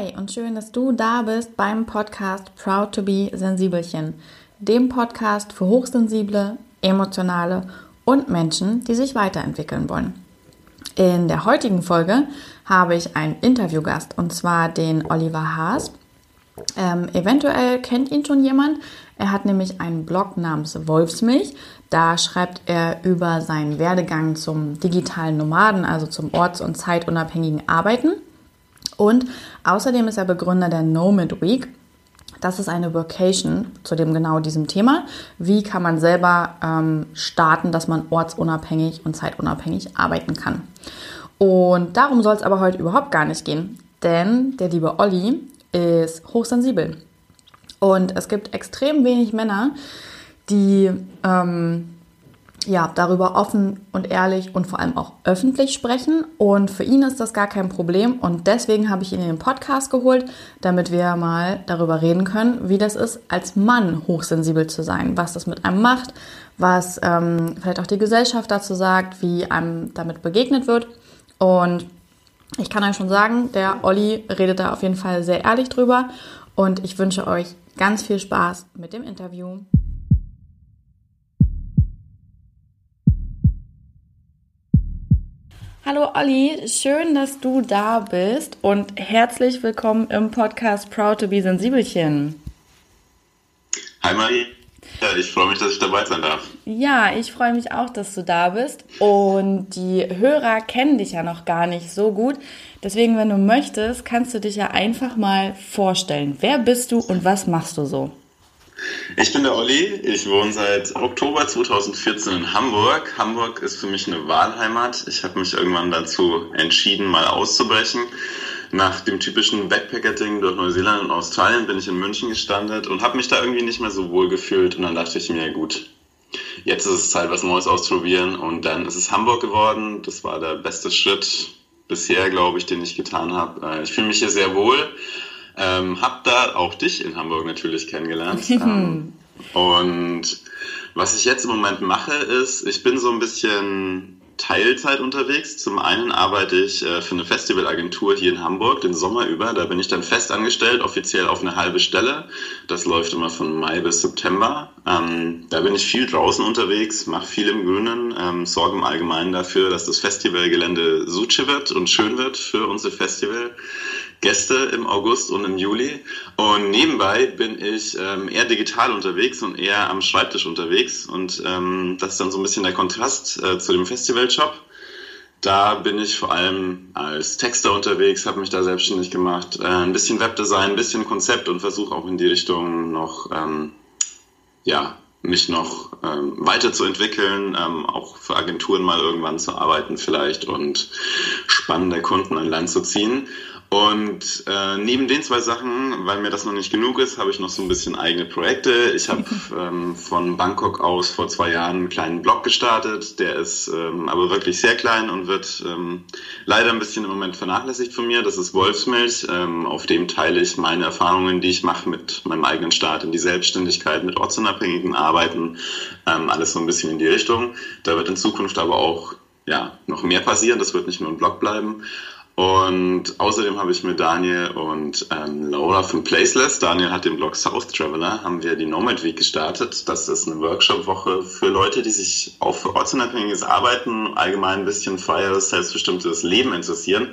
Hi und schön, dass du da bist beim Podcast Proud to be Sensibelchen, dem Podcast für hochsensible, emotionale und Menschen, die sich weiterentwickeln wollen. In der heutigen Folge habe ich einen Interviewgast und zwar den Oliver Haas. Ähm, eventuell kennt ihn schon jemand. Er hat nämlich einen Blog namens Wolfsmilch. Da schreibt er über seinen Werdegang zum digitalen Nomaden, also zum orts- und zeitunabhängigen Arbeiten. Und außerdem ist er Begründer der Nomad Week. Das ist eine Vocation zu dem genau diesem Thema. Wie kann man selber ähm, starten, dass man ortsunabhängig und zeitunabhängig arbeiten kann? Und darum soll es aber heute überhaupt gar nicht gehen, denn der liebe Olli ist hochsensibel. Und es gibt extrem wenig Männer, die ähm, ja, darüber offen und ehrlich und vor allem auch öffentlich sprechen. Und für ihn ist das gar kein Problem. Und deswegen habe ich ihn in den Podcast geholt, damit wir mal darüber reden können, wie das ist, als Mann hochsensibel zu sein, was das mit einem macht, was ähm, vielleicht auch die Gesellschaft dazu sagt, wie einem damit begegnet wird. Und ich kann euch schon sagen, der Olli redet da auf jeden Fall sehr ehrlich drüber. Und ich wünsche euch ganz viel Spaß mit dem Interview. Hallo Olli, schön, dass du da bist und herzlich willkommen im Podcast Proud to be Sensibelchen. Hi Marie, ja, ich freue mich, dass ich dabei sein darf. Ja, ich freue mich auch, dass du da bist und die Hörer kennen dich ja noch gar nicht so gut. Deswegen, wenn du möchtest, kannst du dich ja einfach mal vorstellen. Wer bist du und was machst du so? Ich bin der Olli, ich wohne seit Oktober 2014 in Hamburg. Hamburg ist für mich eine Wahlheimat. Ich habe mich irgendwann dazu entschieden, mal auszubrechen. Nach dem typischen Backpacker-Ding durch Neuseeland und Australien bin ich in München gestandet und habe mich da irgendwie nicht mehr so wohl gefühlt. Und dann dachte ich mir, gut, jetzt ist es Zeit, was Neues auszuprobieren. Und dann ist es Hamburg geworden. Das war der beste Schritt bisher, glaube ich, den ich getan habe. Äh, ich fühle mich hier sehr wohl ähm, hab da auch dich in Hamburg natürlich kennengelernt. ähm, und was ich jetzt im Moment mache, ist, ich bin so ein bisschen Teilzeit unterwegs. Zum einen arbeite ich äh, für eine Festivalagentur hier in Hamburg den Sommer über. Da bin ich dann fest angestellt, offiziell auf eine halbe Stelle. Das läuft immer von Mai bis September. Ähm, da bin ich viel draußen unterwegs, mache viel im Grünen, ähm, sorge im Allgemeinen dafür, dass das Festivalgelände Suche wird und schön wird für unser Festival. Gäste im August und im Juli. Und nebenbei bin ich ähm, eher digital unterwegs und eher am Schreibtisch unterwegs. Und ähm, das ist dann so ein bisschen der Kontrast äh, zu dem Festivaljob. Da bin ich vor allem als Texter unterwegs, habe mich da selbstständig gemacht, äh, ein bisschen Webdesign, ein bisschen Konzept und versuche auch in die Richtung noch, ähm, ja, mich noch ähm, weiterzuentwickeln, ähm, auch für Agenturen mal irgendwann zu arbeiten vielleicht und spannende Kunden an Land zu ziehen. Und äh, neben den zwei Sachen, weil mir das noch nicht genug ist, habe ich noch so ein bisschen eigene Projekte. Ich habe ähm, von Bangkok aus vor zwei Jahren einen kleinen Blog gestartet. Der ist ähm, aber wirklich sehr klein und wird ähm, leider ein bisschen im Moment vernachlässigt von mir. Das ist Wolfsmilch. Ähm, auf dem teile ich meine Erfahrungen, die ich mache mit meinem eigenen Start in die Selbstständigkeit, mit ortsunabhängigen Arbeiten. Ähm, alles so ein bisschen in die Richtung. Da wird in Zukunft aber auch ja, noch mehr passieren. Das wird nicht nur ein Blog bleiben. Und außerdem habe ich mit Daniel und ähm, Laura von Placeless, Daniel hat den Blog South Traveler, haben wir die Nomad Week gestartet. Das ist eine Workshop-Woche für Leute, die sich auch für ortsunabhängiges Arbeiten, allgemein ein bisschen freieres, selbstbestimmtes Leben interessieren,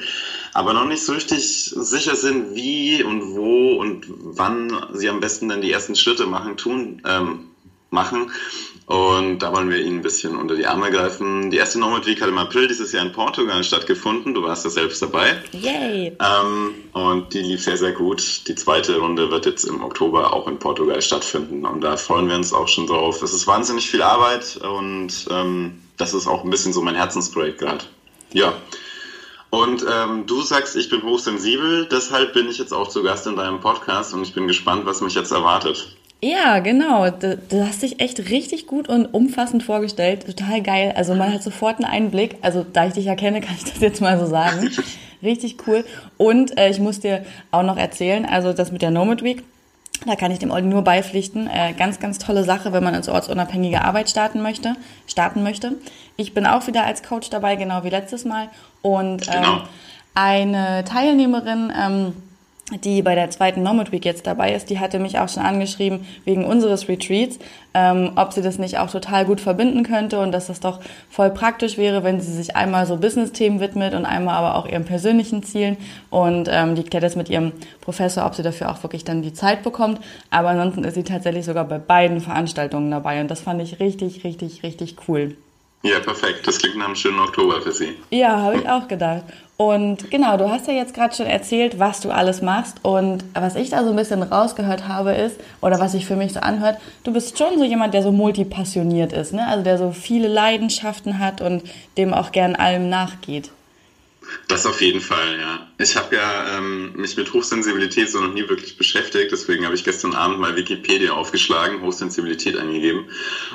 aber noch nicht so richtig sicher sind, wie und wo und wann sie am besten dann die ersten Schritte machen, tun, ähm, machen. Und da wollen wir Ihnen ein bisschen unter die Arme greifen. Die erste Nomad Week hat im April dieses Jahr in Portugal stattgefunden. Du warst da selbst dabei. Yay! Ähm, und die lief sehr, sehr gut. Die zweite Runde wird jetzt im Oktober auch in Portugal stattfinden. Und da freuen wir uns auch schon drauf. Es ist wahnsinnig viel Arbeit und ähm, das ist auch ein bisschen so mein Herzensprojekt gerade. Ja. Und ähm, du sagst, ich bin hochsensibel, deshalb bin ich jetzt auch zu Gast in deinem Podcast und ich bin gespannt, was mich jetzt erwartet. Ja, genau. Du, du, hast dich echt richtig gut und umfassend vorgestellt. Total geil. Also man hat sofort einen Einblick. Also da ich dich ja kenne, kann ich das jetzt mal so sagen. Richtig cool. Und äh, ich muss dir auch noch erzählen, also das mit der Nomad Week, da kann ich dem Olli nur beipflichten. Äh, ganz, ganz tolle Sache, wenn man ins ortsunabhängige Arbeit starten möchte. Starten möchte. Ich bin auch wieder als Coach dabei, genau wie letztes Mal. Und ähm, genau. eine Teilnehmerin ähm, die bei der zweiten Nomad Week jetzt dabei ist, die hatte mich auch schon angeschrieben wegen unseres Retreats, ähm, ob sie das nicht auch total gut verbinden könnte und dass das doch voll praktisch wäre, wenn sie sich einmal so Business-Themen widmet und einmal aber auch ihren persönlichen Zielen. Und ähm, die klärt jetzt mit ihrem Professor, ob sie dafür auch wirklich dann die Zeit bekommt. Aber ansonsten ist sie tatsächlich sogar bei beiden Veranstaltungen dabei und das fand ich richtig, richtig, richtig cool. Ja, perfekt. Das klingt nach einem schönen Oktober für Sie. Ja, habe ich auch gedacht. Und genau, du hast ja jetzt gerade schon erzählt, was du alles machst. Und was ich da so ein bisschen rausgehört habe, ist, oder was sich für mich so anhört, du bist schon so jemand, der so multipassioniert ist, ne? Also der so viele Leidenschaften hat und dem auch gern allem nachgeht. Das auf jeden Fall, ja. Ich habe ja ähm, mich mit Hochsensibilität so noch nie wirklich beschäftigt, deswegen habe ich gestern Abend mal Wikipedia aufgeschlagen, Hochsensibilität eingegeben.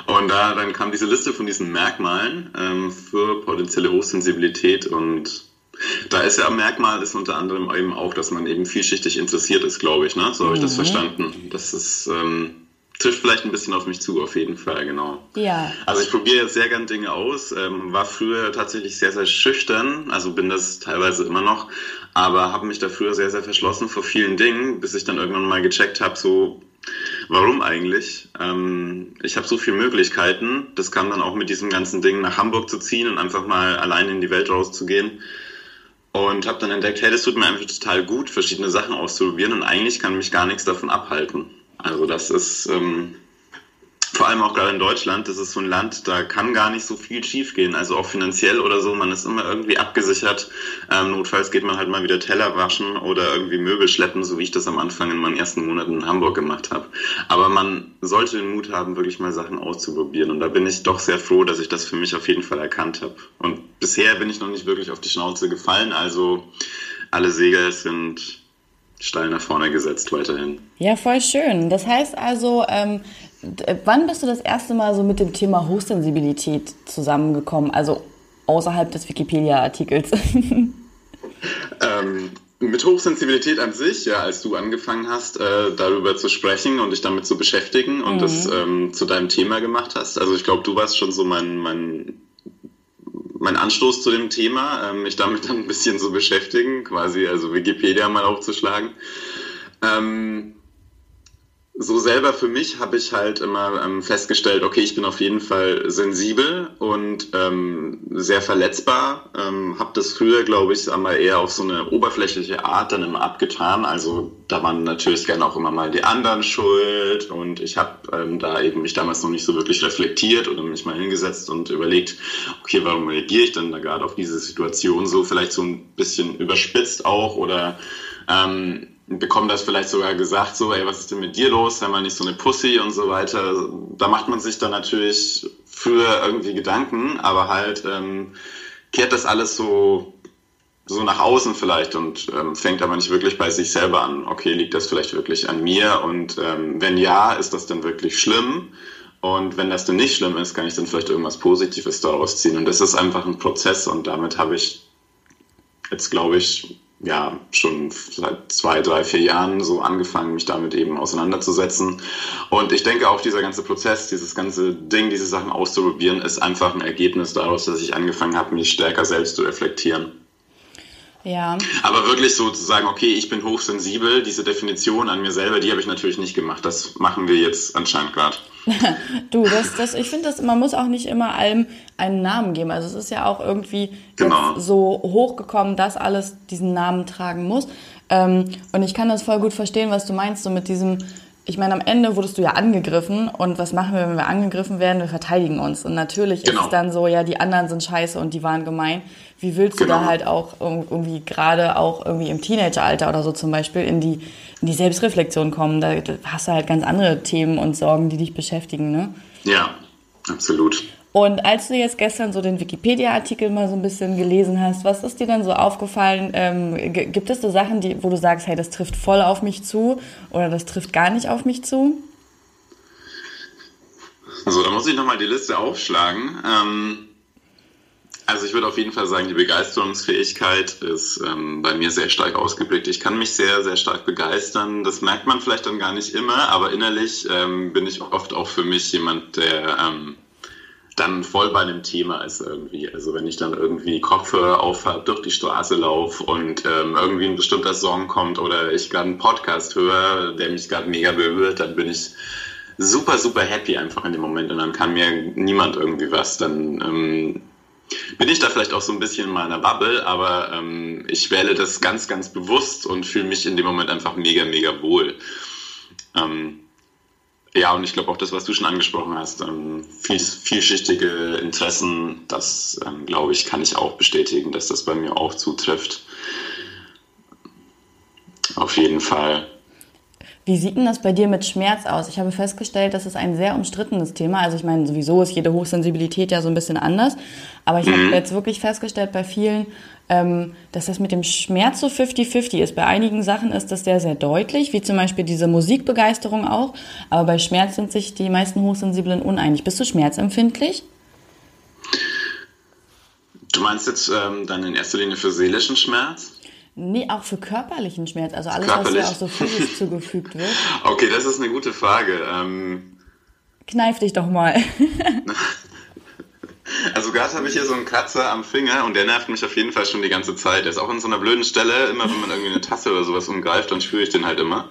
Und da dann kam diese Liste von diesen Merkmalen ähm, für potenzielle Hochsensibilität und da ist ja ein Merkmal ist unter anderem eben auch, dass man eben vielschichtig interessiert ist, glaube ich. Ne? So habe ich das mhm. verstanden. Das ist ähm, trifft vielleicht ein bisschen auf mich zu, auf jeden Fall, genau. Ja. Also ich probiere jetzt sehr gern Dinge aus, ähm, war früher tatsächlich sehr, sehr schüchtern, also bin das teilweise immer noch, aber habe mich da früher sehr, sehr verschlossen vor vielen Dingen, bis ich dann irgendwann mal gecheckt habe, so, warum eigentlich? Ähm, ich habe so viele Möglichkeiten, das kam dann auch mit diesem ganzen Ding nach Hamburg zu ziehen und einfach mal allein in die Welt rauszugehen und habe dann entdeckt, hey, das tut mir einfach total gut, verschiedene Sachen auszuprobieren und eigentlich kann mich gar nichts davon abhalten. Also das ist ähm, vor allem auch gerade in Deutschland, das ist so ein Land, da kann gar nicht so viel schiefgehen. Also auch finanziell oder so, man ist immer irgendwie abgesichert. Ähm, notfalls geht man halt mal wieder Teller waschen oder irgendwie Möbel schleppen, so wie ich das am Anfang in meinen ersten Monaten in Hamburg gemacht habe. Aber man sollte den Mut haben, wirklich mal Sachen auszuprobieren. Und da bin ich doch sehr froh, dass ich das für mich auf jeden Fall erkannt habe. Und bisher bin ich noch nicht wirklich auf die Schnauze gefallen. Also alle Segel sind steil nach vorne gesetzt weiterhin. Ja, voll schön. Das heißt also, ähm, wann bist du das erste Mal so mit dem Thema Hochsensibilität zusammengekommen? Also außerhalb des Wikipedia-Artikels. ähm, mit Hochsensibilität an sich, ja, als du angefangen hast, äh, darüber zu sprechen und dich damit zu beschäftigen und mhm. das ähm, zu deinem Thema gemacht hast. Also ich glaube, du warst schon so mein, mein mein Anstoß zu dem Thema, ähm, mich damit dann ein bisschen zu beschäftigen, quasi also Wikipedia mal aufzuschlagen. Ähm, so selber für mich habe ich halt immer ähm, festgestellt, okay, ich bin auf jeden Fall sensibel und ähm, sehr verletzbar. Ähm, habe das früher, glaube ich, einmal eher auf so eine oberflächliche Art dann immer abgetan. Also da waren natürlich gerne auch immer mal die anderen schuld und ich habe ähm, da eben mich damals noch nicht so wirklich reflektiert oder mich mal hingesetzt und überlegt, okay, warum reagiere ich denn da gerade auf diese Situation so vielleicht so ein bisschen überspitzt auch oder ähm, bekommen das vielleicht sogar gesagt, so, ey, was ist denn mit dir los, sei mal nicht so eine Pussy und so weiter. Da macht man sich dann natürlich für irgendwie Gedanken, aber halt ähm, kehrt das alles so, so nach außen vielleicht und ähm, fängt aber nicht wirklich bei sich selber an. Okay, liegt das vielleicht wirklich an mir? Und ähm, wenn ja, ist das dann wirklich schlimm? Und wenn das dann nicht schlimm ist, kann ich dann vielleicht irgendwas Positives daraus ziehen. Und das ist einfach ein Prozess und damit habe ich jetzt, glaube ich, ja schon seit zwei, drei, vier Jahren so angefangen, mich damit eben auseinanderzusetzen. Und ich denke auch dieser ganze Prozess, dieses ganze Ding, diese Sachen auszuprobieren, ist einfach ein Ergebnis daraus, dass ich angefangen habe, mich stärker selbst zu reflektieren. Ja. Aber wirklich so zu sagen, okay, ich bin hochsensibel, diese Definition an mir selber, die habe ich natürlich nicht gemacht. Das machen wir jetzt anscheinend gerade. du, das, das, ich finde, man muss auch nicht immer allem einen Namen geben. Also es ist ja auch irgendwie genau. so hochgekommen, dass alles diesen Namen tragen muss. Ähm, und ich kann das voll gut verstehen, was du meinst, so mit diesem, ich meine, am Ende wurdest du ja angegriffen und was machen wir, wenn wir angegriffen werden? Wir verteidigen uns. Und natürlich genau. ist es dann so, ja, die anderen sind scheiße und die waren gemein. Wie willst genau. du da genau. halt auch irgendwie gerade auch irgendwie im Teenageralter oder so zum Beispiel in die, in die Selbstreflexion kommen? Da hast du halt ganz andere Themen und Sorgen, die dich beschäftigen, ne? Ja, absolut. Und als du jetzt gestern so den Wikipedia-Artikel mal so ein bisschen gelesen hast, was ist dir dann so aufgefallen? Ähm, gibt es so Sachen, die, wo du sagst, hey, das trifft voll auf mich zu oder das trifft gar nicht auf mich zu? Also da muss ich nochmal die Liste aufschlagen. Ähm, also ich würde auf jeden Fall sagen, die Begeisterungsfähigkeit ist ähm, bei mir sehr stark ausgeprägt. Ich kann mich sehr, sehr stark begeistern. Das merkt man vielleicht dann gar nicht immer, aber innerlich ähm, bin ich oft auch für mich jemand, der ähm, dann voll bei einem Thema ist irgendwie. Also wenn ich dann irgendwie Kopfhörer aufhab, durch die Straße laufe und ähm, irgendwie ein bestimmter Song kommt oder ich gerade einen Podcast höre, der mich gerade mega berührt, dann bin ich super, super happy einfach in dem Moment und dann kann mir niemand irgendwie was. Dann ähm, bin ich da vielleicht auch so ein bisschen in meiner Bubble, aber ähm, ich wähle das ganz, ganz bewusst und fühle mich in dem Moment einfach mega, mega wohl. Ähm, ja, und ich glaube auch das, was du schon angesprochen hast, ähm, viel, vielschichtige Interessen, das ähm, glaube ich, kann ich auch bestätigen, dass das bei mir auch zutrifft. Auf jeden Fall. Wie sieht denn das bei dir mit Schmerz aus? Ich habe festgestellt, das ist ein sehr umstrittenes Thema. Also ich meine, sowieso ist jede Hochsensibilität ja so ein bisschen anders. Aber ich mhm. habe jetzt wirklich festgestellt bei vielen, ähm, dass das mit dem Schmerz so 50-50 ist. Bei einigen Sachen ist das sehr, sehr deutlich, wie zum Beispiel diese Musikbegeisterung auch. Aber bei Schmerz sind sich die meisten Hochsensiblen uneinig. Bist du schmerzempfindlich? Du meinst jetzt ähm, dann in erster Linie für seelischen Schmerz? Nee, auch für körperlichen Schmerz, also alles, Körperlich? was ja auch so physisch zugefügt wird. Okay, das ist eine gute Frage. Ähm, Kneif dich doch mal. also gerade habe ich hier so einen Kratzer am Finger und der nervt mich auf jeden Fall schon die ganze Zeit. Der ist auch in so einer blöden Stelle, immer wenn man irgendwie eine Tasse oder sowas umgreift, dann spüre ich den halt immer.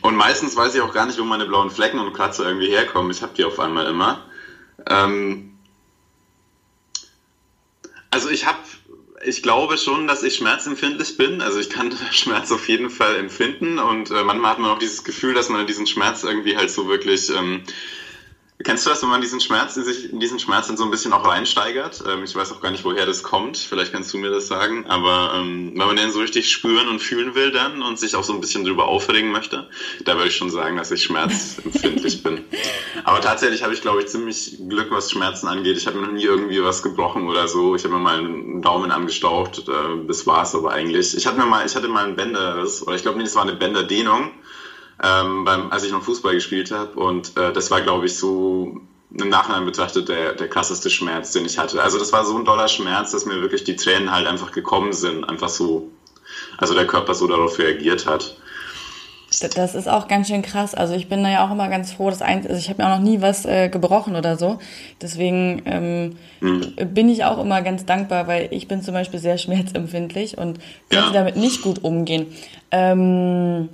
Und meistens weiß ich auch gar nicht, wo meine blauen Flecken und Kratzer irgendwie herkommen. Ich habe die auf einmal immer. Ähm, also ich habe ich glaube schon, dass ich schmerzempfindlich bin. Also ich kann Schmerz auf jeden Fall empfinden und äh, manchmal hat man auch dieses Gefühl, dass man diesen Schmerz irgendwie halt so wirklich ähm, Kennst du das, wenn man diesen Schmerz, sich in diesen Schmerz dann so ein bisschen auch reinsteigert? Ähm, ich weiß auch gar nicht, woher das kommt. Vielleicht kannst du mir das sagen. Aber ähm, wenn man den so richtig spüren und fühlen will dann und sich auch so ein bisschen drüber aufregen möchte, da würde ich schon sagen, dass ich schmerzempfindlich bin. Aber tatsächlich habe ich, glaube ich, ziemlich Glück, was Schmerzen angeht. Ich habe mir noch nie irgendwie was gebrochen oder so. Ich habe mir mal einen Daumen angestaucht. Äh, das es aber eigentlich. Ich hatte mir mal, ich hatte mal einen Bänder, oder ich glaube nicht, es war eine Bänderdehnung ähm, beim, als ich noch Fußball gespielt habe. Und äh, das war, glaube ich, so im Nachhinein betrachtet der, der krasseste Schmerz, den ich hatte. Also das war so ein doller Schmerz, dass mir wirklich die Tränen halt einfach gekommen sind. Einfach so, also der Körper so darauf reagiert hat. Das ist auch ganz schön krass. Also ich bin da ja auch immer ganz froh, dass ein, also ich habe mir auch noch nie was äh, gebrochen oder so. Deswegen ähm, hm. bin ich auch immer ganz dankbar, weil ich bin zum Beispiel sehr schmerzempfindlich und kann ja. damit nicht gut umgehen. Ähm,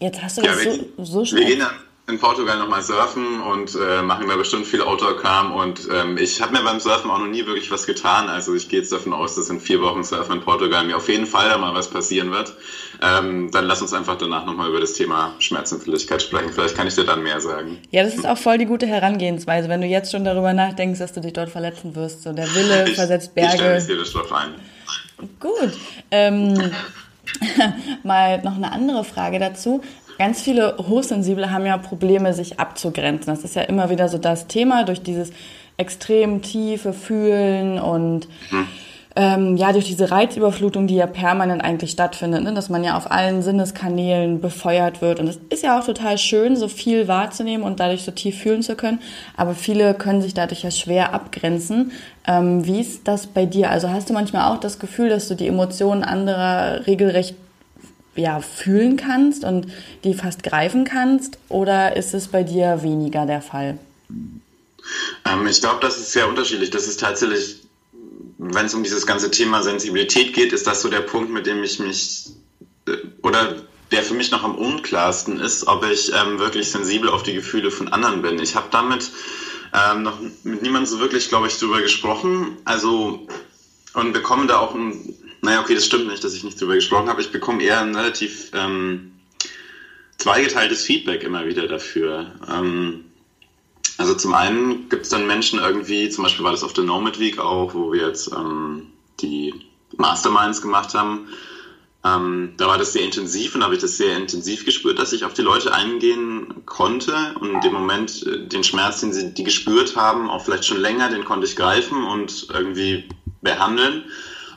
Jetzt hast du ja, das wir, so, so schnell. Wir gehen dann in Portugal nochmal surfen und äh, machen da bestimmt viel Outdoor-Kram und ähm, ich habe mir beim Surfen auch noch nie wirklich was getan. Also ich gehe jetzt davon aus, dass in vier Wochen Surfen in Portugal mir auf jeden Fall da mal was passieren wird. Ähm, dann lass uns einfach danach nochmal über das Thema Schmerzempfindlichkeit sprechen. Vielleicht kann ich dir dann mehr sagen. Ja, das ist auch voll die gute Herangehensweise, wenn du jetzt schon darüber nachdenkst, dass du dich dort verletzen wirst. So der Wille ich, versetzt Berge. Ich stelle dir das drauf ein. Gut. Ähm, Mal noch eine andere Frage dazu. Ganz viele Hochsensible haben ja Probleme, sich abzugrenzen. Das ist ja immer wieder so das Thema durch dieses extrem tiefe Fühlen und hm ähm, ja durch diese Reizüberflutung, die ja permanent eigentlich stattfindet, ne? dass man ja auf allen Sinneskanälen befeuert wird. Und es ist ja auch total schön, so viel wahrzunehmen und dadurch so tief fühlen zu können. Aber viele können sich dadurch ja schwer abgrenzen. Ähm, wie ist das bei dir? Also hast du manchmal auch das Gefühl, dass du die Emotionen anderer regelrecht ja, fühlen kannst und die fast greifen kannst? Oder ist es bei dir weniger der Fall? Ähm, ich glaube, das ist sehr unterschiedlich. Das ist tatsächlich wenn es um dieses ganze Thema Sensibilität geht, ist das so der Punkt, mit dem ich mich äh, oder der für mich noch am unklarsten ist, ob ich ähm, wirklich sensibel auf die Gefühle von anderen bin. Ich habe damit ähm, noch mit niemandem so wirklich, glaube ich, drüber gesprochen. Also und bekomme da auch ein, naja, okay, das stimmt nicht, dass ich nicht drüber gesprochen habe. Ich bekomme eher ein relativ ähm, zweigeteiltes Feedback immer wieder dafür. Ähm, also zum einen gibt es dann Menschen irgendwie, zum Beispiel war das auf der Nomad Week auch, wo wir jetzt ähm, die Masterminds gemacht haben. Ähm, da war das sehr intensiv und habe ich das sehr intensiv gespürt, dass ich auf die Leute eingehen konnte und in dem Moment äh, den Schmerz, den sie die gespürt haben, auch vielleicht schon länger, den konnte ich greifen und irgendwie behandeln.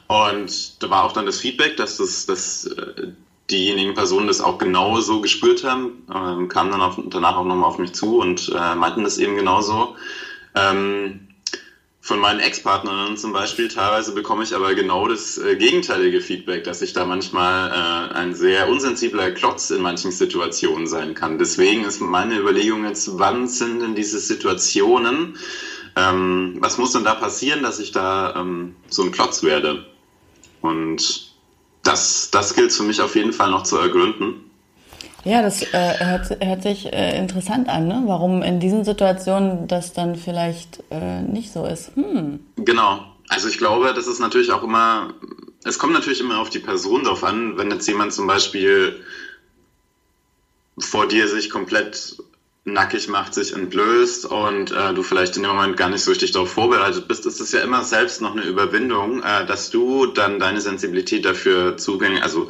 Und da war auch dann das Feedback, dass das, dass äh, diejenigen Personen das auch genauso gespürt haben, ähm, kamen dann auf, danach auch nochmal auf mich zu und äh, meinten das eben genauso. Ähm, von meinen Ex-Partnerinnen zum Beispiel, teilweise bekomme ich aber genau das äh, gegenteilige Feedback, dass ich da manchmal äh, ein sehr unsensibler Klotz in manchen Situationen sein kann. Deswegen ist meine Überlegung jetzt, wann sind denn diese Situationen, ähm, was muss denn da passieren, dass ich da ähm, so ein Klotz werde? Und das, das gilt für mich auf jeden Fall noch zu ergründen. Ja, das äh, hört, hört, sich äh, interessant an, ne? warum in diesen Situationen das dann vielleicht äh, nicht so ist. Hm. Genau. Also ich glaube, das ist natürlich auch immer, es kommt natürlich immer auf die Person drauf an, wenn jetzt jemand zum Beispiel vor dir sich komplett nackig macht, sich entblößt und äh, du vielleicht in dem Moment gar nicht so richtig darauf vorbereitet bist, ist es ja immer selbst noch eine Überwindung, äh, dass du dann deine Sensibilität dafür zugänglich, also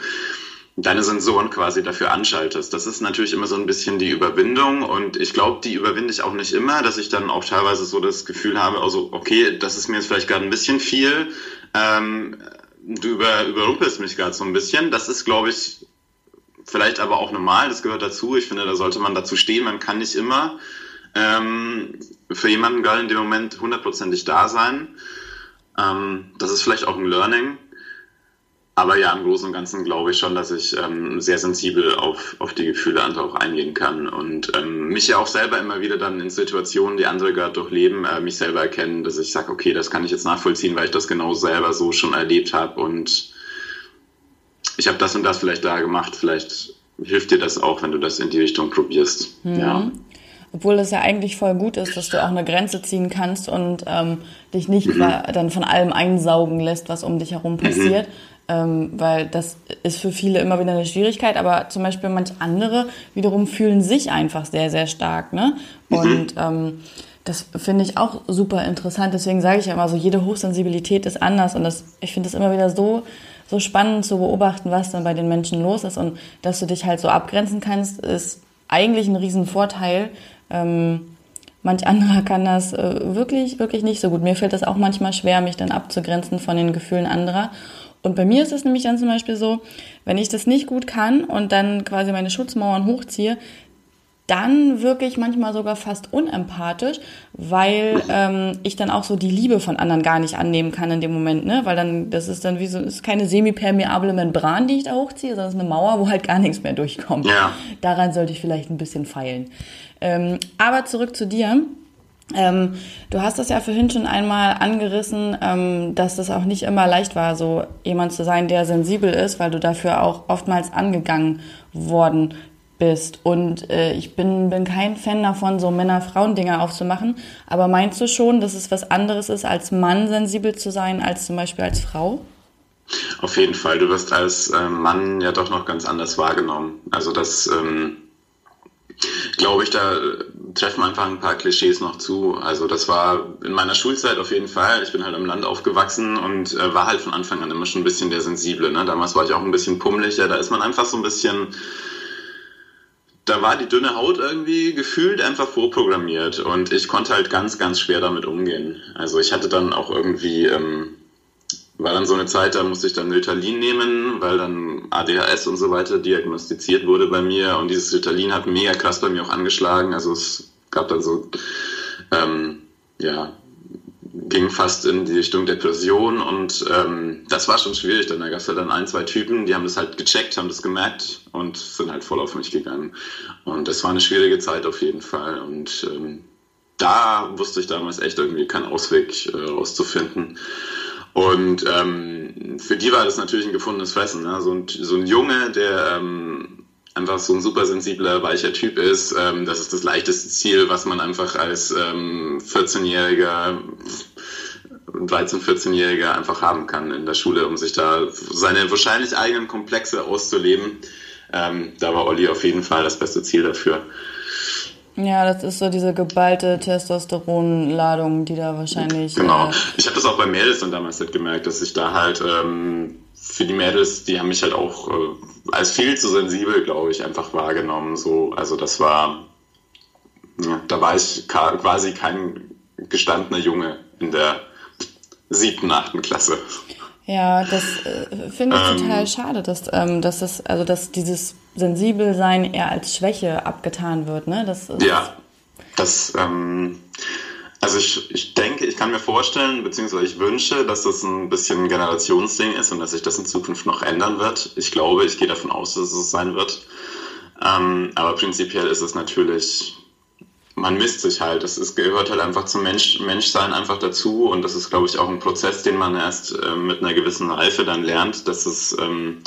deine Sensoren quasi dafür anschaltest. Das ist natürlich immer so ein bisschen die Überwindung und ich glaube, die überwinde ich auch nicht immer, dass ich dann auch teilweise so das Gefühl habe, also okay, das ist mir jetzt vielleicht gerade ein bisschen viel, ähm, du über, überrumpelst mich gerade so ein bisschen. Das ist, glaube ich, vielleicht aber auch normal, das gehört dazu. Ich finde, da sollte man dazu stehen. Man kann nicht immer ähm, für jemanden gerade in dem Moment hundertprozentig da sein. Ähm, das ist vielleicht auch ein Learning. Aber ja, im Großen und Ganzen glaube ich schon, dass ich ähm, sehr sensibel auf, auf die Gefühle anderer auch eingehen kann und ähm, mich ja auch selber immer wieder dann in Situationen, die andere gerade durchleben, äh, mich selber erkennen, dass ich sage, okay, das kann ich jetzt nachvollziehen, weil ich das genau selber so schon erlebt habe und ich habe das und das vielleicht da gemacht, vielleicht hilft dir das auch, wenn du das in die Richtung probierst. Mhm. Ja. Obwohl es ja eigentlich voll gut ist, dass du auch eine Grenze ziehen kannst und ähm, dich nicht mhm. dann von allem einsaugen lässt, was um dich herum mhm. passiert. Mhm. Ähm, weil das ist für viele immer wieder eine Schwierigkeit, aber zum Beispiel manch andere wiederum fühlen sich einfach sehr, sehr stark. Ne? Mhm. Und ähm, das finde ich auch super interessant. Deswegen sage ich ja immer so, jede Hochsensibilität ist anders und das, ich finde es immer wieder so so spannend zu beobachten, was dann bei den Menschen los ist und dass du dich halt so abgrenzen kannst, ist eigentlich ein Riesenvorteil. Ähm, manch anderer kann das äh, wirklich, wirklich nicht so gut. Mir fällt das auch manchmal schwer, mich dann abzugrenzen von den Gefühlen anderer. Und bei mir ist es nämlich dann zum Beispiel so, wenn ich das nicht gut kann und dann quasi meine Schutzmauern hochziehe, dann wirklich manchmal sogar fast unempathisch, weil ähm, ich dann auch so die Liebe von anderen gar nicht annehmen kann in dem Moment, ne? Weil dann, das ist dann wie so, ist keine semipermeable Membran, die ich da hochziehe, sondern es ist eine Mauer, wo halt gar nichts mehr durchkommt. Ja. Daran sollte ich vielleicht ein bisschen feilen. Ähm, aber zurück zu dir. Ähm, du hast das ja vorhin schon einmal angerissen, ähm, dass das auch nicht immer leicht war, so jemand zu sein, der sensibel ist, weil du dafür auch oftmals angegangen worden bist. Und äh, ich bin, bin kein Fan davon, so Männer-Frauen-Dinger aufzumachen. Aber meinst du schon, dass es was anderes ist, als Mann sensibel zu sein, als zum Beispiel als Frau? Auf jeden Fall. Du wirst als äh, Mann ja doch noch ganz anders wahrgenommen. Also das, ähm, glaube ich, da treffen einfach ein paar Klischees noch zu. Also das war in meiner Schulzeit auf jeden Fall. Ich bin halt am Land aufgewachsen und äh, war halt von Anfang an immer schon ein bisschen der Sensible. Ne? Damals war ich auch ein bisschen pummeliger. Da ist man einfach so ein bisschen da war die dünne Haut irgendwie gefühlt einfach vorprogrammiert und ich konnte halt ganz, ganz schwer damit umgehen. Also ich hatte dann auch irgendwie, ähm, war dann so eine Zeit, da musste ich dann Ritalin nehmen, weil dann ADHS und so weiter diagnostiziert wurde bei mir und dieses Ritalin hat mega krass bei mir auch angeschlagen. Also es gab dann so, ähm, ja, ging fast in die Richtung Depression und ähm, das war schon schwierig. Dann da gab es halt dann ein, zwei Typen, die haben das halt gecheckt, haben das gemerkt und sind halt voll auf mich gegangen. Und das war eine schwierige Zeit auf jeden Fall. Und ähm, da wusste ich damals echt irgendwie keinen Ausweg äh, rauszufinden. Und ähm, für die war das natürlich ein gefundenes Fressen. Ne? So, ein, so ein Junge, der ähm, einfach so ein super sensibler, weicher Typ ist. Ähm, das ist das leichteste Ziel, was man einfach als ähm, 14-Jähriger, 13-, 14-Jähriger einfach haben kann in der Schule, um sich da seine wahrscheinlich eigenen Komplexe auszuleben. Ähm, da war Olli auf jeden Fall das beste Ziel dafür. Ja, das ist so diese geballte Testosteronladung, die da wahrscheinlich. Genau. Äh, ich habe das auch bei Mädels dann damals halt gemerkt, dass ich da halt ähm, für die Mädels, die haben mich halt auch äh, als viel zu sensibel, glaube ich, einfach wahrgenommen. So, also das war, ja, da war ich quasi kein gestandener Junge in der siebten, achten Klasse. Ja, das äh, finde ich ähm, total schade, dass, ähm, dass das, also dass dieses Sensibelsein eher als Schwäche abgetan wird, ne? Das, das ja, das, ähm, also ich, ich denke, ich kann mir vorstellen, beziehungsweise ich wünsche, dass das ein bisschen ein Generationsding ist und dass sich das in Zukunft noch ändern wird. Ich glaube, ich gehe davon aus, dass es sein wird. Ähm, aber prinzipiell ist es natürlich man misst sich halt. Das ist, gehört halt einfach zum Mensch, Menschsein einfach dazu und das ist, glaube ich, auch ein Prozess, den man erst äh, mit einer gewissen Reife dann lernt, dass es ähm,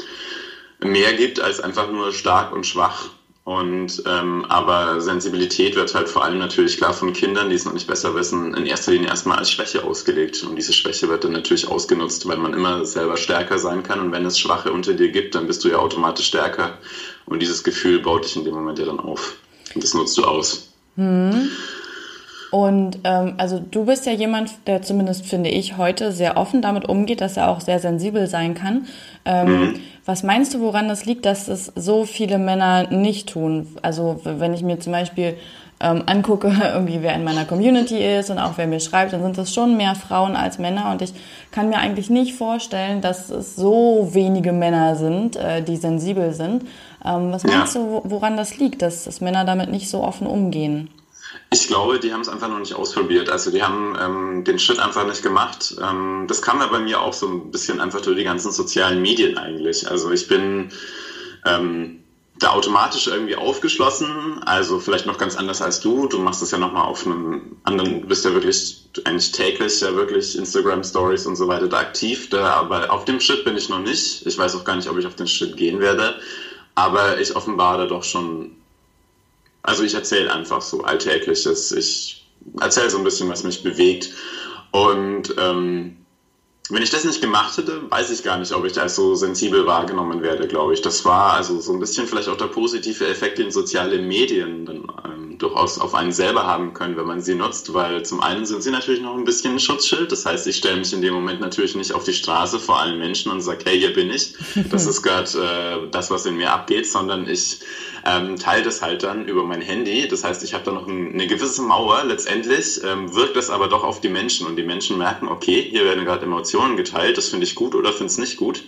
mehr gibt als einfach nur stark und schwach. Und ähm, aber Sensibilität wird halt vor allem natürlich klar von Kindern, die es noch nicht besser wissen, in erster Linie erstmal als Schwäche ausgelegt. Und diese Schwäche wird dann natürlich ausgenutzt, weil man immer selber stärker sein kann. Und wenn es Schwache unter dir gibt, dann bist du ja automatisch stärker. Und dieses Gefühl baut dich in dem Moment ja dann auf. Und das nutzt du aus. Hm. Und ähm, also du bist ja jemand, der zumindest finde ich heute sehr offen damit umgeht, dass er auch sehr sensibel sein kann. Ähm, mhm. Was meinst du, woran das liegt, dass es so viele Männer nicht tun? Also wenn ich mir zum Beispiel ähm, angucke, irgendwie wer in meiner Community ist und auch wer mir schreibt, dann sind das schon mehr Frauen als Männer und ich kann mir eigentlich nicht vorstellen, dass es so wenige Männer sind, äh, die sensibel sind. Ähm, was meinst ja. du, woran das liegt, dass, dass Männer damit nicht so offen umgehen? Ich glaube, die haben es einfach noch nicht ausprobiert. Also die haben ähm, den Schritt einfach nicht gemacht. Ähm, das kam ja bei mir auch so ein bisschen einfach durch die ganzen sozialen Medien eigentlich. Also ich bin ähm, da automatisch irgendwie aufgeschlossen. Also vielleicht noch ganz anders als du. Du machst das ja nochmal auf einem anderen, du bist ja wirklich eigentlich täglich ja wirklich Instagram Stories und so weiter da aktiv. Da, aber auf dem Schritt bin ich noch nicht. Ich weiß auch gar nicht, ob ich auf den Schritt gehen werde. Aber ich offenbare doch schon also ich erzähle einfach so Alltägliches. Ich erzähle so ein bisschen, was mich bewegt. Und ähm, wenn ich das nicht gemacht hätte, weiß ich gar nicht, ob ich da so sensibel wahrgenommen werde, glaube ich. Das war also so ein bisschen vielleicht auch der positive Effekt, den soziale Medien dann ähm, durchaus auf einen selber haben können, wenn man sie nutzt, weil zum einen sind sie natürlich noch ein bisschen ein Schutzschild. Das heißt, ich stelle mich in dem Moment natürlich nicht auf die Straße vor allen Menschen und sage, hey, hier bin ich. Das ist gerade äh, das, was in mir abgeht, sondern ich ähm, teile das halt dann über mein Handy. Das heißt, ich habe da noch ein, eine gewisse Mauer. Letztendlich ähm, wirkt das aber doch auf die Menschen und die Menschen merken, okay, hier werden gerade Emotionen geteilt, das finde ich gut oder finde es nicht gut.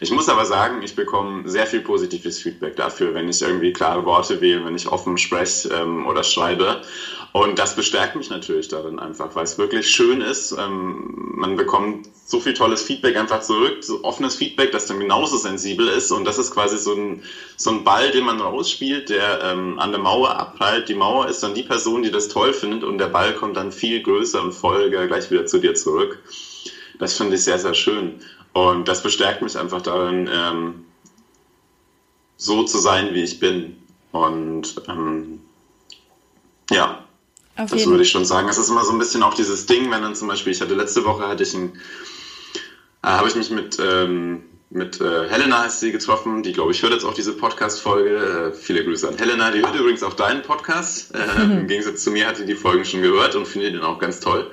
Ich muss aber sagen, ich bekomme sehr viel positives Feedback dafür, wenn ich irgendwie klare Worte wähle, wenn ich offen spreche ähm, oder schreibe. Und das bestärkt mich natürlich darin einfach, weil es wirklich schön ist. Ähm, man bekommt so viel tolles Feedback einfach zurück, so offenes Feedback, das dann genauso sensibel ist. Und das ist quasi so ein, so ein Ball, den man rausspielt, der ähm, an der Mauer abprallt. Die Mauer ist dann die Person, die das toll findet und der Ball kommt dann viel größer und folger gleich wieder zu dir zurück. Das finde ich sehr, sehr schön. Und das bestärkt mich einfach darin, ähm, so zu sein, wie ich bin. Und ähm, ja, Auf das würde ich schon sagen. Es ist immer so ein bisschen auch dieses Ding, wenn dann zum Beispiel, ich hatte letzte Woche, hatte ich ein, äh, habe ich mich mit, ähm, mit äh, Helena heißt sie getroffen, die glaube ich hört jetzt auch diese Podcast-Folge. Äh, viele Grüße an Helena, die hört übrigens auch deinen Podcast. Äh, mhm. Im Gegensatz zu mir hat sie die Folgen schon gehört und findet den auch ganz toll.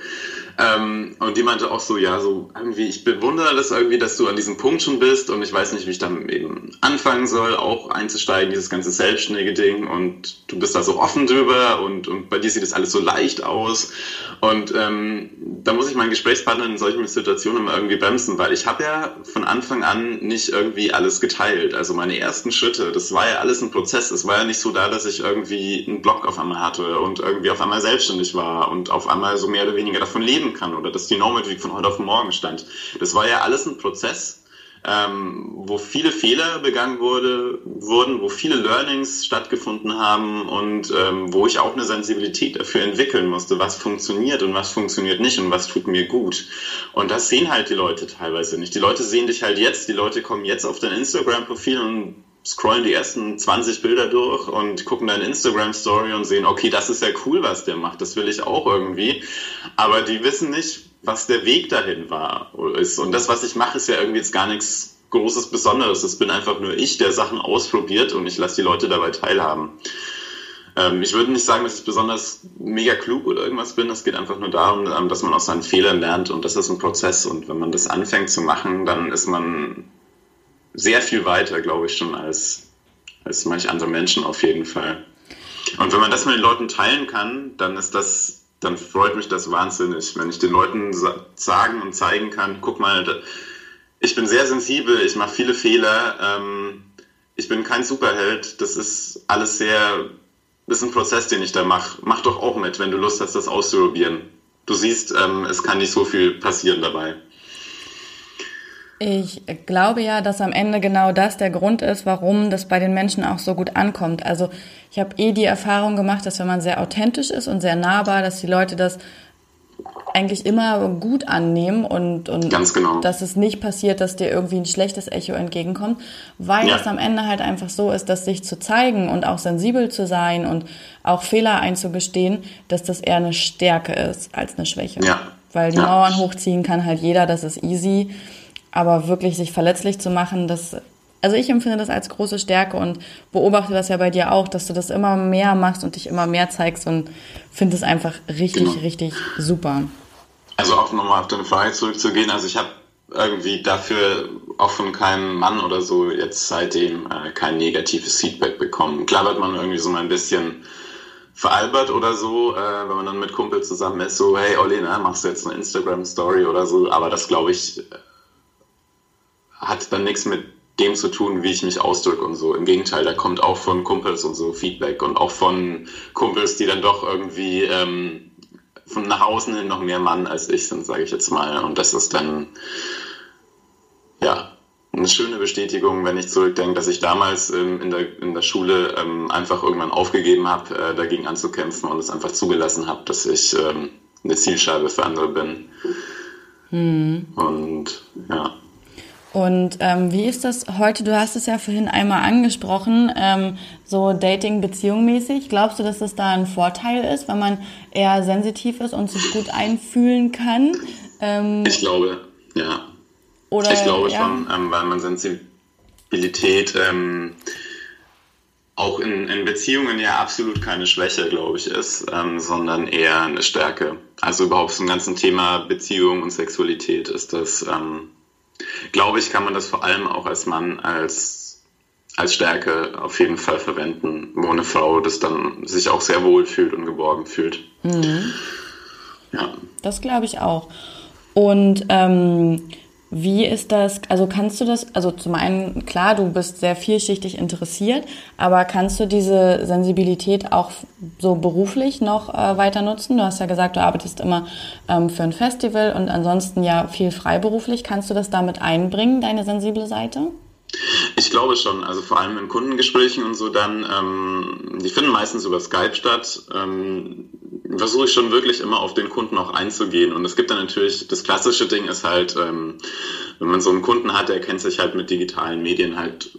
Ähm, und die meinte auch so, ja, so irgendwie, ich bewundere das irgendwie, dass du an diesem Punkt schon bist und ich weiß nicht, wie ich dann eben anfangen soll, auch einzusteigen, dieses ganze selbstständige Ding und du bist da so offen drüber und, und bei dir sieht das alles so leicht aus und ähm, da muss ich meinen Gesprächspartner in solchen Situationen immer irgendwie bremsen, weil ich habe ja von Anfang an nicht irgendwie alles geteilt. Also meine ersten Schritte, das war ja alles ein Prozess. Es war ja nicht so da, dass ich irgendwie einen Blog auf einmal hatte und irgendwie auf einmal selbstständig war und auf einmal so mehr oder weniger davon leben leben kann oder dass die Week von heute auf morgen stand. Das war ja alles ein Prozess, ähm, wo viele Fehler begangen wurde, wurden, wo viele Learnings stattgefunden haben und ähm, wo ich auch eine Sensibilität dafür entwickeln musste, was funktioniert und was funktioniert nicht und was tut mir gut. Und das sehen halt die Leute teilweise nicht. Die Leute sehen dich halt jetzt, die Leute kommen jetzt auf dein Instagram-Profil und scrollen die ersten 20 Bilder durch und gucken deine Instagram-Story und sehen, okay, das ist ja cool, was der macht, das will ich auch irgendwie. Aber die wissen nicht, was der Weg dahin war. Ist. Und das, was ich mache, ist ja irgendwie jetzt gar nichts Großes Besonderes. Das bin einfach nur ich, der Sachen ausprobiert und ich lasse die Leute dabei teilhaben. Ähm, ich würde nicht sagen, dass ich besonders mega klug oder irgendwas bin. Es geht einfach nur darum, ähm, dass man aus seinen Fehlern lernt und das ist ein Prozess. Und wenn man das anfängt zu machen, dann ist man sehr viel weiter, glaube ich, schon als, als manche andere Menschen auf jeden Fall. Und wenn man das mit den Leuten teilen kann, dann ist das, dann freut mich das wahnsinnig, wenn ich den Leuten sagen und zeigen kann, guck mal, ich bin sehr sensibel, ich mache viele Fehler, ähm, ich bin kein Superheld, das ist alles sehr, das ist ein Prozess, den ich da mache. Mach doch auch mit, wenn du Lust hast, das auszuprobieren. Du siehst, ähm, es kann nicht so viel passieren dabei. Ich glaube ja, dass am Ende genau das der Grund ist, warum das bei den Menschen auch so gut ankommt. Also ich habe eh die Erfahrung gemacht, dass wenn man sehr authentisch ist und sehr nahbar, dass die Leute das eigentlich immer gut annehmen und, und genau. dass es nicht passiert, dass dir irgendwie ein schlechtes Echo entgegenkommt, weil Ja. es am Ende halt einfach so ist, dass sich zu zeigen und auch sensibel zu sein und auch Fehler einzugestehen, dass das eher eine Stärke ist als eine Schwäche. Ja. Weil die Ja. Mauern hochziehen kann halt jeder, das ist easy, aber wirklich sich verletzlich zu machen, das also ich empfinde das als große Stärke und beobachte das ja bei dir auch, dass du das immer mehr machst und dich immer mehr zeigst und finde es einfach richtig, Genau. richtig super. Also auch nochmal auf deine Frage zurückzugehen. Also ich habe irgendwie dafür auch von keinem Mann oder so jetzt seitdem äh, kein negatives Feedback bekommen. Klar wird man irgendwie so mal ein bisschen veralbert oder so, äh, wenn man dann mit Kumpel zusammen ist, so, hey Olli, na, machst du jetzt eine Instagram-Story oder so, aber das glaube ich äh, hat dann nichts mit dem zu tun, wie ich mich ausdrücke und so. Im Gegenteil, da kommt auch von Kumpels und so Feedback und auch von Kumpels, die dann doch irgendwie ähm, von nach außen hin noch mehr Mann als ich sind, sage ich jetzt mal. Und das ist dann ja eine schöne Bestätigung, wenn ich zurückdenke, dass ich damals ähm, in, der, in der Schule ähm, einfach irgendwann aufgegeben habe, äh, dagegen anzukämpfen und es einfach zugelassen habe, dass ich ähm, eine Zielscheibe für andere bin. Und ja. Und ähm, wie ist das heute? Du hast es ja vorhin einmal angesprochen, ähm, so Dating-Beziehung mäßig. Glaubst du, dass das da ein Vorteil ist, wenn man eher sensitiv ist und sich gut einfühlen kann? Ähm, Ich glaube, ja. oder, Ich glaube ja, schon, ähm, weil man Sensibilität ähm, auch in, in Beziehungen ja absolut keine Schwäche, glaube ich, ist, ähm, sondern eher eine Stärke. Also überhaupt zum ganzen Thema Beziehung und Sexualität ist das, ähm, glaube ich, kann man das vor allem auch als Mann als, als Stärke auf jeden Fall verwenden, wo eine Frau das dann sich auch sehr wohl fühlt und geborgen fühlt. Ja. Das glaube ich auch. Und ähm, wie ist das, also kannst du das, also zum einen, klar, du bist sehr vielschichtig interessiert, aber kannst du diese Sensibilität auch so beruflich noch äh, weiter nutzen? Du hast ja gesagt, du arbeitest immer ähm, für ein Festival und ansonsten ja viel freiberuflich. Kannst du das damit einbringen, deine sensible Seite? Ich glaube schon, also vor allem in Kundengesprächen und so dann, ähm, die finden meistens über Skype statt, ähm, versuche ich schon wirklich immer auf den Kunden auch einzugehen. Und es gibt dann natürlich, das klassische Ding ist halt, ähm, wenn man so einen Kunden hat, der kennt sich halt mit digitalen Medien halt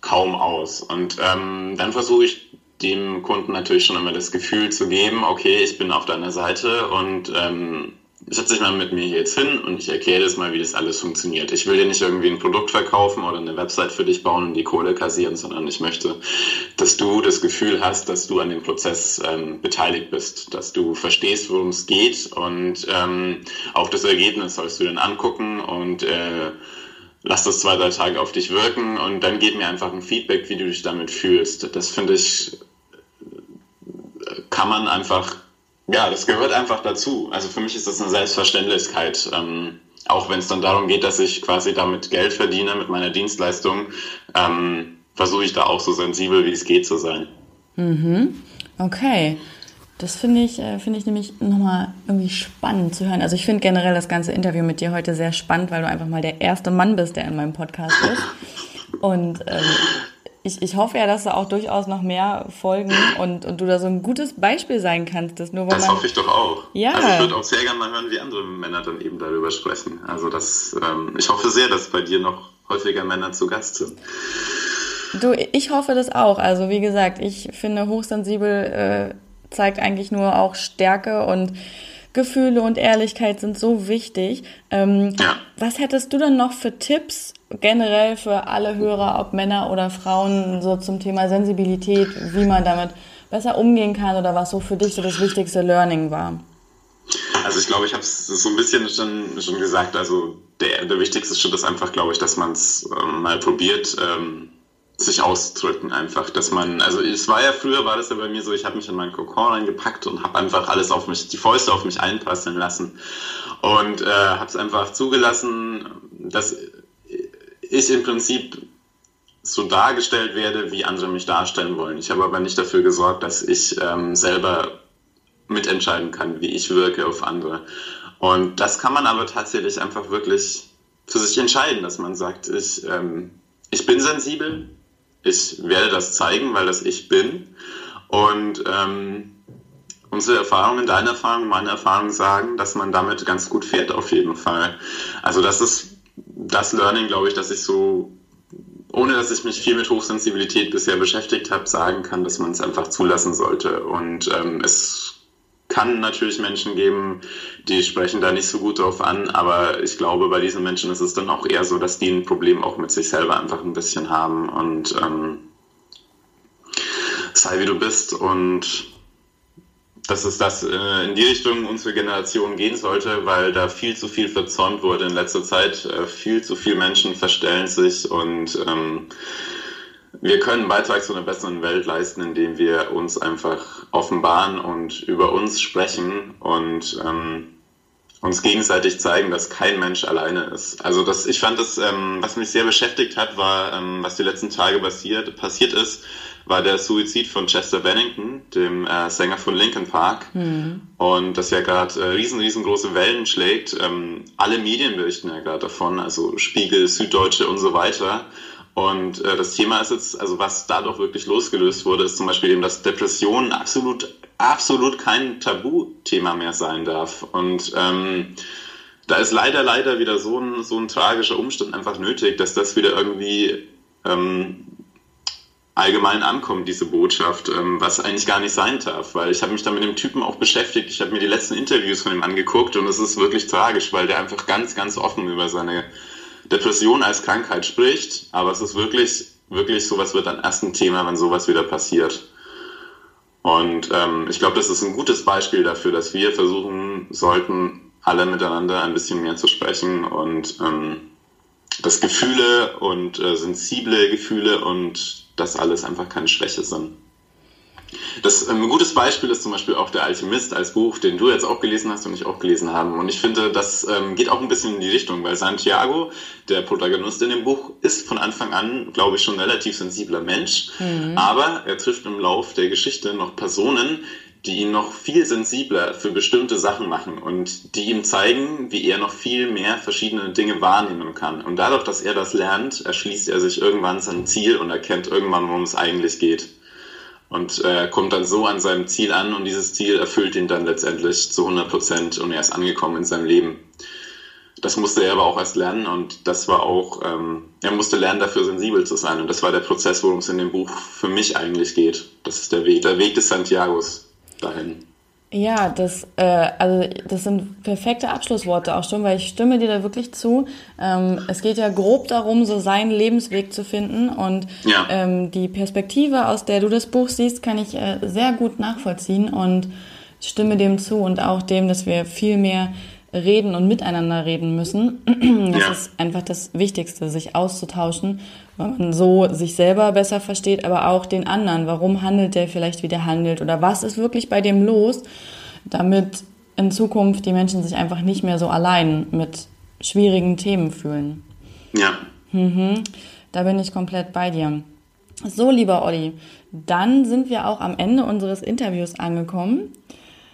kaum aus. Und ähm, dann versuche ich dem Kunden natürlich schon immer das Gefühl zu geben, okay, ich bin auf deiner Seite und ähm, setz dich mal mit mir jetzt hin und ich erkläre das mal, wie das alles funktioniert. Ich will dir nicht irgendwie ein Produkt verkaufen oder eine Website für dich bauen und die Kohle kassieren, sondern ich möchte, dass du das Gefühl hast, dass du an dem Prozess ähm, beteiligt bist, dass du verstehst, worum es geht und ähm, auch das Ergebnis sollst du dann angucken und äh, lass das zwei, drei Tage auf dich wirken und dann gib mir einfach ein Feedback, wie du dich damit fühlst. Das finde ich, kann man einfach, ja, das gehört einfach dazu. Also für mich ist das eine Selbstverständlichkeit. Ähm, auch wenn es dann darum geht, dass ich quasi damit Geld verdiene mit meiner Dienstleistung, ähm, versuche ich da auch so sensibel wie es geht zu sein. Okay. Das finde ich, äh, finde ich nämlich nochmal irgendwie spannend zu hören. Also ich finde generell das ganze Interview mit dir heute sehr spannend, weil du einfach mal der erste Mann bist, der in meinem Podcast ist. Und ähm, ich, ich hoffe ja, dass da auch durchaus noch mehr folgen und, und du da so ein gutes Beispiel sein kannst. Dass nur Das man, hoffe ich doch auch. Ja. Also ich würde auch sehr gerne mal hören, wie andere Männer dann eben darüber sprechen. Also das, ähm, ich hoffe sehr, dass bei dir noch häufiger Männer zu Gast sind. Du, ich hoffe das auch. Also wie gesagt, ich finde hochsensibel äh, zeigt eigentlich nur auch Stärke und Gefühle und Ehrlichkeit sind so wichtig. Ähm, Ja. Was hättest du denn noch für Tipps generell für alle Hörer, ob Männer oder Frauen, so zum Thema Sensibilität, wie man damit besser umgehen kann oder was so für dich so das wichtigste Learning war? Also ich glaube, ich habe es so ein bisschen schon, schon gesagt. Also der, der wichtigste Schritt ist einfach, glaube ich, dass man es ähm, mal probiert, ähm, sich auszudrücken einfach, dass man, also es war ja früher, war das ja bei mir so, ich habe mich in meinen Kokon reingepackt und habe einfach alles auf mich, die Fäuste auf mich einprasseln lassen und äh, habe es einfach zugelassen, dass ich im Prinzip so dargestellt werde, wie andere mich darstellen wollen. Ich habe aber nicht dafür gesorgt, dass ich ähm, selber mitentscheiden kann, wie ich wirke auf andere. Und das kann man aber tatsächlich einfach wirklich für sich entscheiden, dass man sagt, ich, ähm, ich bin sensibel, ich werde das zeigen, weil das ich bin. Und ähm, unsere Erfahrungen, deine Erfahrungen, meine Erfahrungen sagen, dass man damit ganz gut fährt auf jeden Fall. Also das ist das Learning, glaube ich, dass ich so, ohne dass ich mich viel mit Hochsensibilität bisher beschäftigt habe, sagen kann, dass man es einfach zulassen sollte. Und ähm, es kann natürlich Menschen geben, die sprechen da nicht so gut drauf an, aber ich glaube, bei diesen Menschen ist es dann auch eher so, dass die ein Problem auch mit sich selber einfach ein bisschen haben und ähm, sei wie du bist und dass es das äh, in die Richtung unsere Generation gehen sollte, weil da viel zu viel verzornt wurde in letzter Zeit. Äh, viel zu viele Menschen verstellen sich und ähm, wir können einen Beitrag zu einer besseren Welt leisten, indem wir uns einfach offenbaren und über uns sprechen und ähm, uns gegenseitig zeigen, dass kein Mensch alleine ist. Also das, ich fand das, ähm, was mich sehr beschäftigt hat, war, ähm, was die letzten Tage passiert, passiert ist, war der Suizid von Chester Bennington, dem äh, Sänger von Linkin Park. Mhm. Und das ja gerade äh, riesen, riesengroße Wellen schlägt. Ähm, alle Medien berichten ja gerade davon, also Spiegel, Süddeutsche und so weiter. Und äh, das Thema ist jetzt, also was dadurch wirklich losgelöst wurde, ist zum Beispiel eben, dass Depression absolut, absolut kein Tabuthema mehr sein darf. Und ähm, da ist leider, leider wieder so ein, so ein tragischer Umstand einfach nötig, dass das wieder irgendwie ähm, allgemein ankommt, diese Botschaft, ähm, was eigentlich gar nicht sein darf. Weil ich habe mich da mit dem Typen auch beschäftigt. Ich habe mir die letzten Interviews von ihm angeguckt und es ist wirklich tragisch, weil der einfach ganz, ganz offen über seine Depression als Krankheit spricht. Aber es ist wirklich, wirklich sowas wird dann erst ein Thema, wenn sowas wieder passiert. Und ähm, ich glaube, das ist ein gutes Beispiel dafür, dass wir versuchen sollten, alle miteinander ein bisschen mehr zu sprechen und ähm, dass Gefühle und äh, sensible Gefühle und das alles einfach keine Schwäche sind. Das, ähm, ein gutes Beispiel ist zum Beispiel auch der Alchemist als Buch, den du jetzt auch gelesen hast und ich auch gelesen habe. Und ich finde, das ähm, geht auch ein bisschen in die Richtung, weil Santiago, der Protagonist in dem Buch, ist von Anfang an, glaube ich, schon ein relativ sensibler Mensch. Mhm. Aber er trifft im Lauf der Geschichte noch Personen, die ihn noch viel sensibler für bestimmte Sachen machen und die ihm zeigen, wie er noch viel mehr verschiedene Dinge wahrnehmen kann. Und dadurch, dass er das lernt, erschließt er sich irgendwann sein Ziel und erkennt irgendwann, worum es eigentlich geht. Und er kommt dann so an seinem Ziel an und dieses Ziel erfüllt ihn dann letztendlich zu 100 Prozent und er ist angekommen in seinem Leben. Das musste er aber auch erst lernen und das war auch, ähm, er musste lernen, dafür sensibel zu sein. Und das war der Prozess, worum es in dem Buch für mich eigentlich geht. Das ist der Weg, der Weg des Santiagos dahin. Ja, das, äh, also das sind perfekte Abschlussworte auch schon, weil ich stimme dir da wirklich zu. Ähm, es geht ja grob darum, so seinen Lebensweg zu finden und ja. ähm, die Perspektive, aus der du das Buch siehst, kann ich äh, sehr gut nachvollziehen und stimme dem zu und auch dem, dass wir viel mehr reden und miteinander reden müssen. Das ja. ist einfach das Wichtigste, sich auszutauschen, weil man so sich selber besser versteht, aber auch den anderen. Warum handelt der vielleicht, wie der handelt oder was ist wirklich bei dem los, damit in Zukunft die Menschen sich einfach nicht mehr so allein mit schwierigen Themen fühlen. Ja. Mhm. Da bin ich komplett bei dir. So, lieber Olli, dann sind wir auch am Ende unseres Interviews angekommen.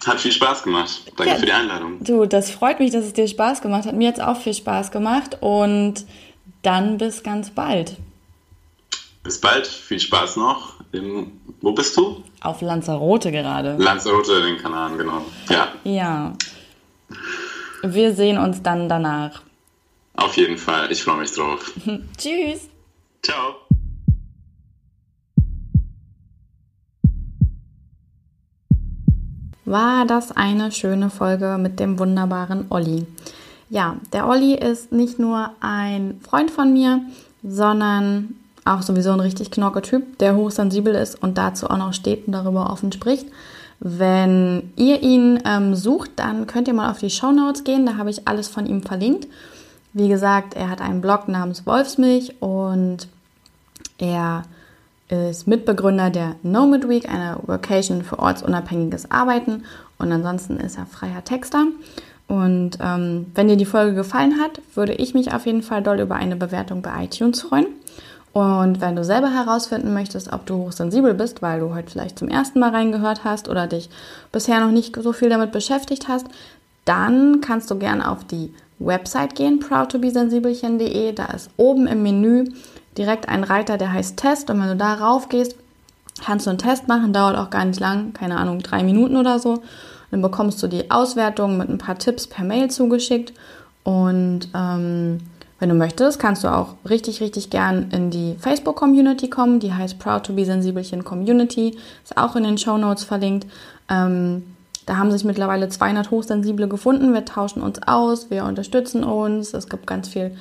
Hat viel Spaß gemacht. Danke ja, für die Einladung. Du, das freut mich, dass es dir Spaß gemacht hat. Mir hat es auch viel Spaß gemacht und dann bis ganz bald. Bis bald, viel Spaß noch. In, wo bist du? Auf Lanzarote gerade. Lanzarote in den Kanaren, genau. Ja. Ja. Wir sehen uns dann danach. Auf jeden Fall, ich freue mich drauf. Tschüss. Ciao. War das eine schöne Folge mit dem wunderbaren Olli. Ja, der Olli ist nicht nur ein Freund von mir, sondern auch sowieso ein richtig knorke Typ, der hochsensibel ist und dazu auch noch steht und darüber offen spricht. Wenn ihr ihn ähm, sucht, dann könnt ihr mal auf die Show Notes gehen, da habe ich alles von ihm verlinkt. Wie gesagt, er hat einen Blog namens Wolfsmilch und er ist Mitbegründer der Nomad Week, einer Vocation für ortsunabhängiges Arbeiten. Und ansonsten ist er freier Texter. Und ähm, wenn dir die Folge gefallen hat, würde ich mich auf jeden Fall doll über eine Bewertung bei iTunes freuen. Und wenn du selber herausfinden möchtest, ob du hochsensibel bist, weil du heute vielleicht zum ersten Mal reingehört hast oder dich bisher noch nicht so viel damit beschäftigt hast, dann kannst du gerne auf die Website gehen, proudtobesensibelchen.de. Da ist oben im Menü direkt ein Reiter, der heißt Test. Und wenn du da rauf gehst, kannst du einen Test machen. Dauert auch gar nicht lang, keine Ahnung, drei Minuten oder so. Dann bekommst du die Auswertung mit ein paar Tipps per Mail zugeschickt. Und ähm, wenn du möchtest, kannst du auch richtig, richtig gern in die Facebook-Community kommen. Die heißt Proud to be Sensibelchen Community. Ist auch in den Show Notes verlinkt. Ähm, da haben sich mittlerweile 200 Hochsensible gefunden. Wir tauschen uns aus, wir unterstützen uns. Es gibt ganz viel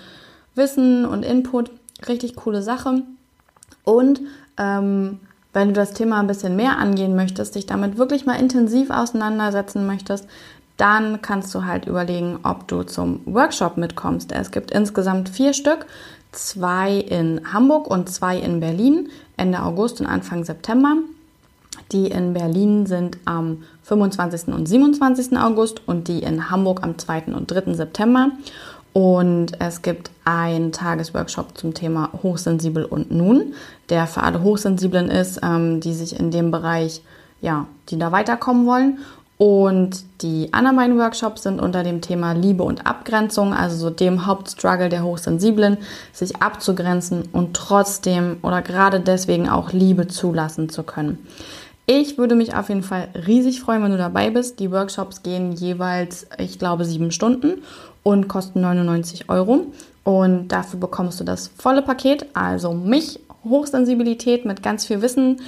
Wissen und Input. Richtig coole Sache. Und ähm, wenn du das Thema ein bisschen mehr angehen möchtest, dich damit wirklich mal intensiv auseinandersetzen möchtest, dann kannst du halt überlegen, ob du zum Workshop mitkommst. Es gibt insgesamt vier Stück, zwei in Hamburg und zwei in Berlin, Ende August und Anfang September. Die in Berlin sind am 25. und 27. August und die in Hamburg am 2. und 3. September. Und es gibt einen Tagesworkshop zum Thema Hochsensibel und Nun, der für alle Hochsensiblen ist, ähm, die sich in dem Bereich, ja, die da weiterkommen wollen. Und die anderen beiden Workshops sind unter dem Thema Liebe und Abgrenzung, also so dem Hauptstruggle der Hochsensiblen, sich abzugrenzen und trotzdem oder gerade deswegen auch Liebe zulassen zu können. Ich würde mich auf jeden Fall riesig freuen, wenn du dabei bist. Die Workshops gehen jeweils, ich glaube, sieben Stunden und kosten 99 Euro. Und dafür bekommst du das volle Paket, also mich, Hochsensibilität mit ganz viel Wissen,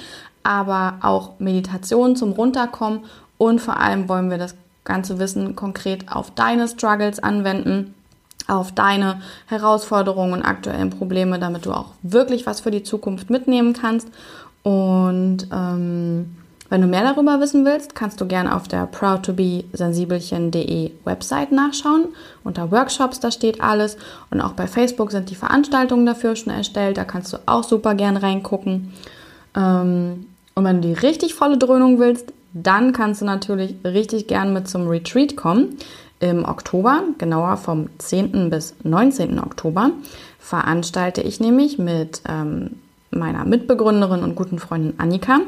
aber auch Meditation zum Runterkommen und vor allem wollen wir das ganze Wissen konkret auf deine Struggles anwenden, auf deine Herausforderungen und aktuellen Probleme, damit du auch wirklich was für die Zukunft mitnehmen kannst. Und ähm, wenn du mehr darüber wissen willst, kannst du gerne auf der proudtobesensibelchen.de Website nachschauen. Unter Workshops, da steht alles. Und auch bei Facebook sind die Veranstaltungen dafür schon erstellt. Da kannst du auch super gern reingucken. Ähm, und wenn du die richtig volle Dröhnung willst, dann kannst du natürlich richtig gern mit zum Retreat kommen. Im Oktober, genauer vom 10. bis 19. Oktober, veranstalte ich nämlich mit ähm, meiner Mitbegründerin und guten Freundin Annika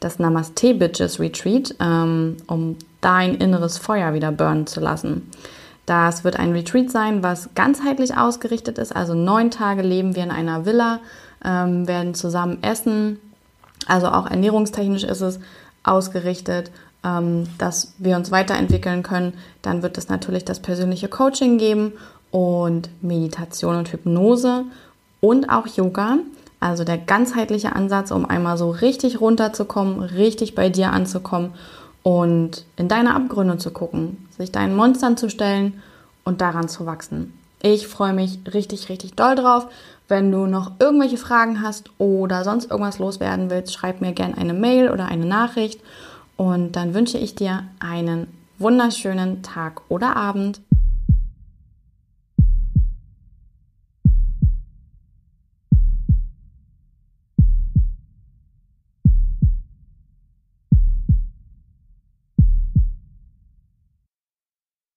das Namaste Bitches Retreat, ähm, um dein inneres Feuer wieder burnen zu lassen. Das wird ein Retreat sein, was ganzheitlich ausgerichtet ist. Also neun Tage leben wir in einer Villa, ähm, werden zusammen essen. Also auch ernährungstechnisch ist es ausgerichtet, ähm, dass wir uns weiterentwickeln können. Dann wird es natürlich das persönliche Coaching geben und Meditation und Hypnose und auch Yoga. Also der ganzheitliche Ansatz, um einmal so richtig runterzukommen, richtig bei dir anzukommen und in deine Abgründe zu gucken, sich deinen Monstern zu stellen und daran zu wachsen. Ich freue mich richtig, richtig doll drauf. Wenn du noch irgendwelche Fragen hast oder sonst irgendwas loswerden willst, schreib mir gerne eine Mail oder eine Nachricht. Und dann wünsche ich dir einen wunderschönen Tag oder Abend.